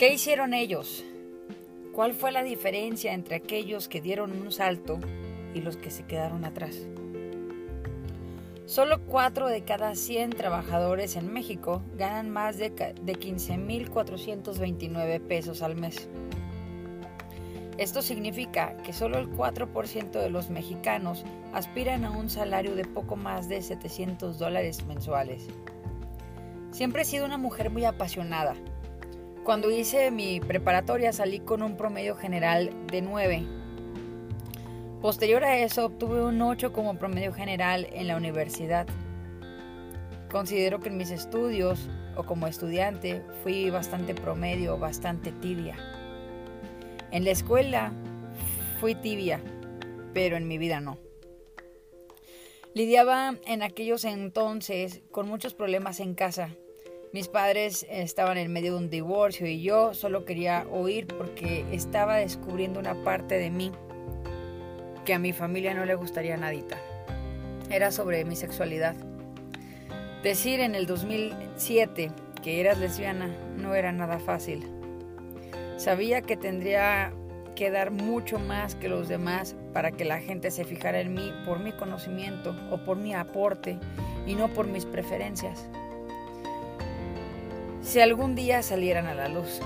¿Qué hicieron ellos? ¿Cuál fue la diferencia entre aquellos que dieron un salto y los que se quedaron atrás? Solo 4 de cada 100 trabajadores en México ganan más de, de 15.429 pesos al mes. Esto significa que solo el 4% de los mexicanos aspiran a un salario de poco más de 700 dólares mensuales. Siempre he sido una mujer muy apasionada. Cuando hice mi preparatoria salí con un promedio general de 9 Posterior a eso obtuve un 8 como promedio general en la universidad. Considero que en mis estudios o como estudiante fui bastante promedio, bastante tibia. En la escuela fui tibia, pero en mi vida no. Lidiaba en aquellos entonces con muchos problemas en casa. Mis padres estaban en medio de un divorcio y yo solo quería oír porque estaba descubriendo una parte de mí que a mi familia no le gustaría nadita. Era sobre mi sexualidad. Decir en el 2007 que eras lesbiana no era nada fácil. Sabía que tendría que dar mucho más que los demás para que la gente se fijara en mí por mi conocimiento o por mi aporte y no por mis preferencias. Si algún día salieran a la luz.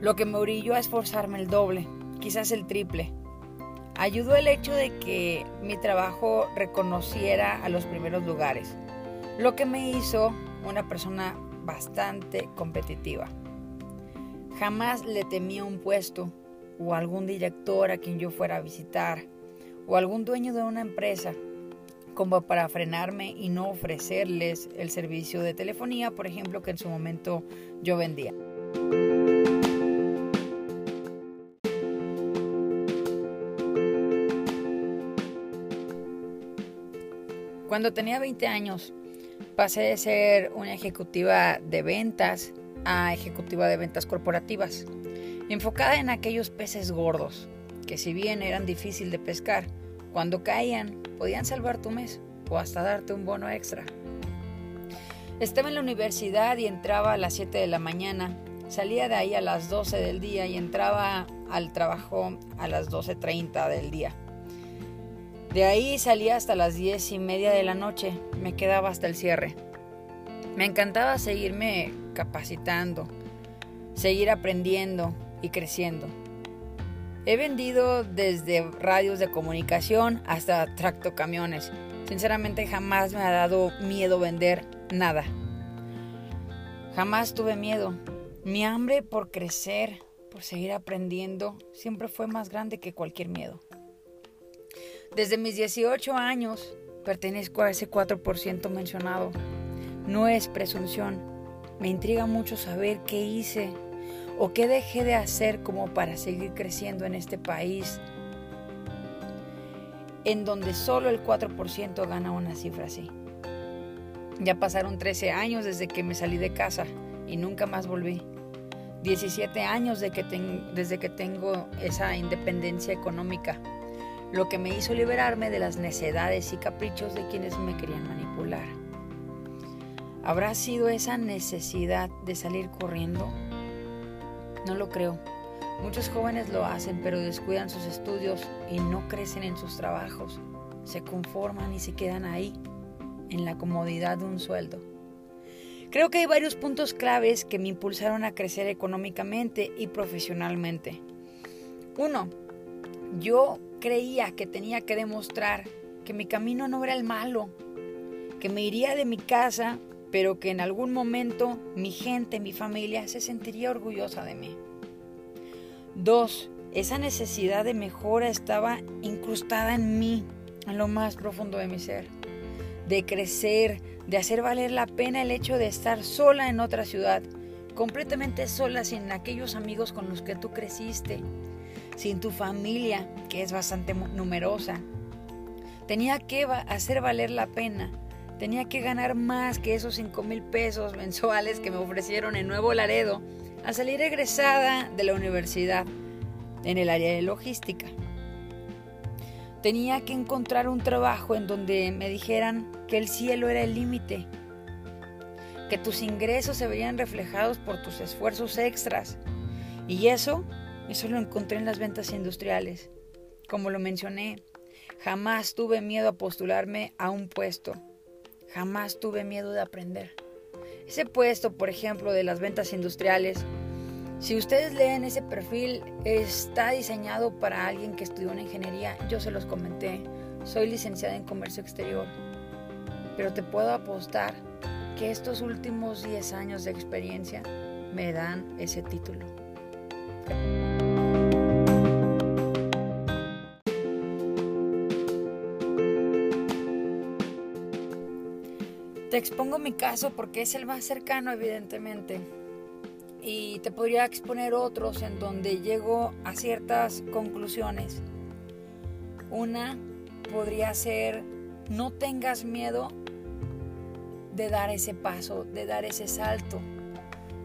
Lo que me orilló a esforzarme el doble, quizás el triple, Ayudó el hecho de que mi trabajo reconociera a los primeros lugares, lo que me hizo una persona bastante competitiva. Jamás le temía un puesto o algún director a quien yo fuera a visitar o algún dueño de una empresa como para frenarme y no ofrecerles el servicio de telefonía, por ejemplo, que en su momento yo vendía. Cuando tenía 20 años, pasé de ser una ejecutiva de ventas a ejecutiva de ventas corporativas, enfocada en aquellos peces gordos, que si bien eran difícil de pescar, cuando caían podían salvar tu mes o hasta darte un bono extra. Estaba en la universidad y entraba a las 7 de la mañana, salía de ahí a las 12 del día y entraba al trabajo a las 12.30 del día. De ahí salía hasta las diez y media de la noche, me quedaba hasta el cierre. Me encantaba seguirme capacitando, seguir aprendiendo y creciendo. He vendido desde radios de comunicación hasta tractocamiones. Sinceramente jamás me ha dado miedo vender nada. Jamás tuve miedo. Mi hambre por crecer, por seguir aprendiendo, siempre fue más grande que cualquier miedo. Desde mis 18 años pertenezco a ese 4% mencionado. No es presunción. Me intriga mucho saber qué hice o qué dejé de hacer como para seguir creciendo en este país en donde solo el 4% gana una cifra así. Ya pasaron 13 años desde que me salí de casa y nunca más volví. 17 años desde que tengo esa independencia económica lo que me hizo liberarme de las necedades y caprichos de quienes me querían manipular. ¿Habrá sido esa necesidad de salir corriendo? No lo creo. Muchos jóvenes lo hacen, pero descuidan sus estudios y no crecen en sus trabajos. Se conforman y se quedan ahí, en la comodidad de un sueldo. Creo que hay varios puntos claves que me impulsaron a crecer económicamente y profesionalmente. Uno, yo creía que tenía que demostrar que mi camino no era el malo, que me iría de mi casa, pero que en algún momento mi gente, mi familia se sentiría orgullosa de mí. Dos, esa necesidad de mejora estaba incrustada en mí, en lo más profundo de mi ser, de crecer, de hacer valer la pena el hecho de estar sola en otra ciudad, completamente sola sin aquellos amigos con los que tú creciste, sin tu familia, que es bastante numerosa. Tenía que hacer valer la pena. Tenía que ganar más que esos 5 mil pesos mensuales que me ofrecieron en Nuevo Laredo al salir egresada de la universidad en el área de logística. Tenía que encontrar un trabajo en donde me dijeran que el cielo era el límite. que tus ingresos se verían reflejados por tus esfuerzos extras. Y eso, eso lo encontré en las ventas industriales. Como lo mencioné, jamás tuve miedo a postularme a un puesto. Jamás tuve miedo de aprender. Ese puesto, por ejemplo, de las ventas industriales, si ustedes leen ese perfil, está diseñado para alguien que estudió una ingeniería. Yo se los comenté. Soy licenciada en comercio exterior. Pero te puedo apostar que estos últimos 10 años de experiencia me dan ese título. Expongo mi caso porque es el más cercano, evidentemente. Y te podría exponer otros en donde llego a ciertas conclusiones. Una podría ser, no tengas miedo de dar ese paso, de dar ese salto.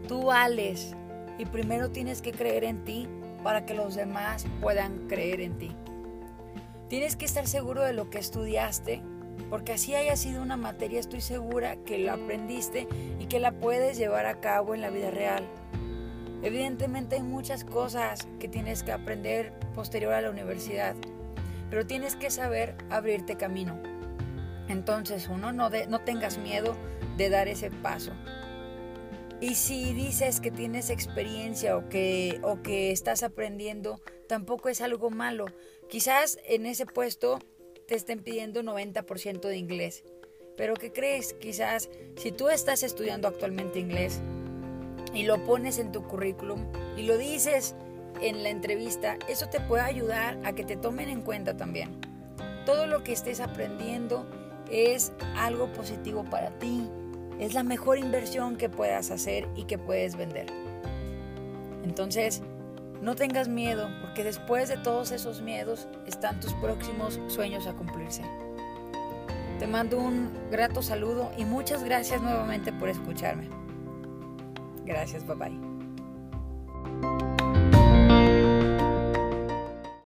Tú vales y primero tienes que creer en ti para que los demás puedan creer en ti. Tienes que estar seguro de lo que estudiaste porque así haya sido una materia, estoy segura que la aprendiste y que la puedes llevar a cabo en la vida real. Evidentemente hay muchas cosas que tienes que aprender posterior a la universidad, pero tienes que saber abrirte camino. Entonces, uno, no, no tengas miedo de dar ese paso. Y si dices que tienes experiencia o que, o que estás aprendiendo, tampoco es algo malo. Quizás en ese puesto te estén pidiendo 90% de inglés. Pero ¿qué crees? Quizás si tú estás estudiando actualmente inglés y lo pones en tu currículum y lo dices en la entrevista, eso te puede ayudar a que te tomen en cuenta también. Todo lo que estés aprendiendo es algo positivo para ti. Es la mejor inversión que puedas hacer y que puedes vender. Entonces, no tengas miedo, porque después de todos esos miedos están tus próximos sueños a cumplirse. Te mando un grato saludo y muchas gracias nuevamente por escucharme. Gracias, bye bye.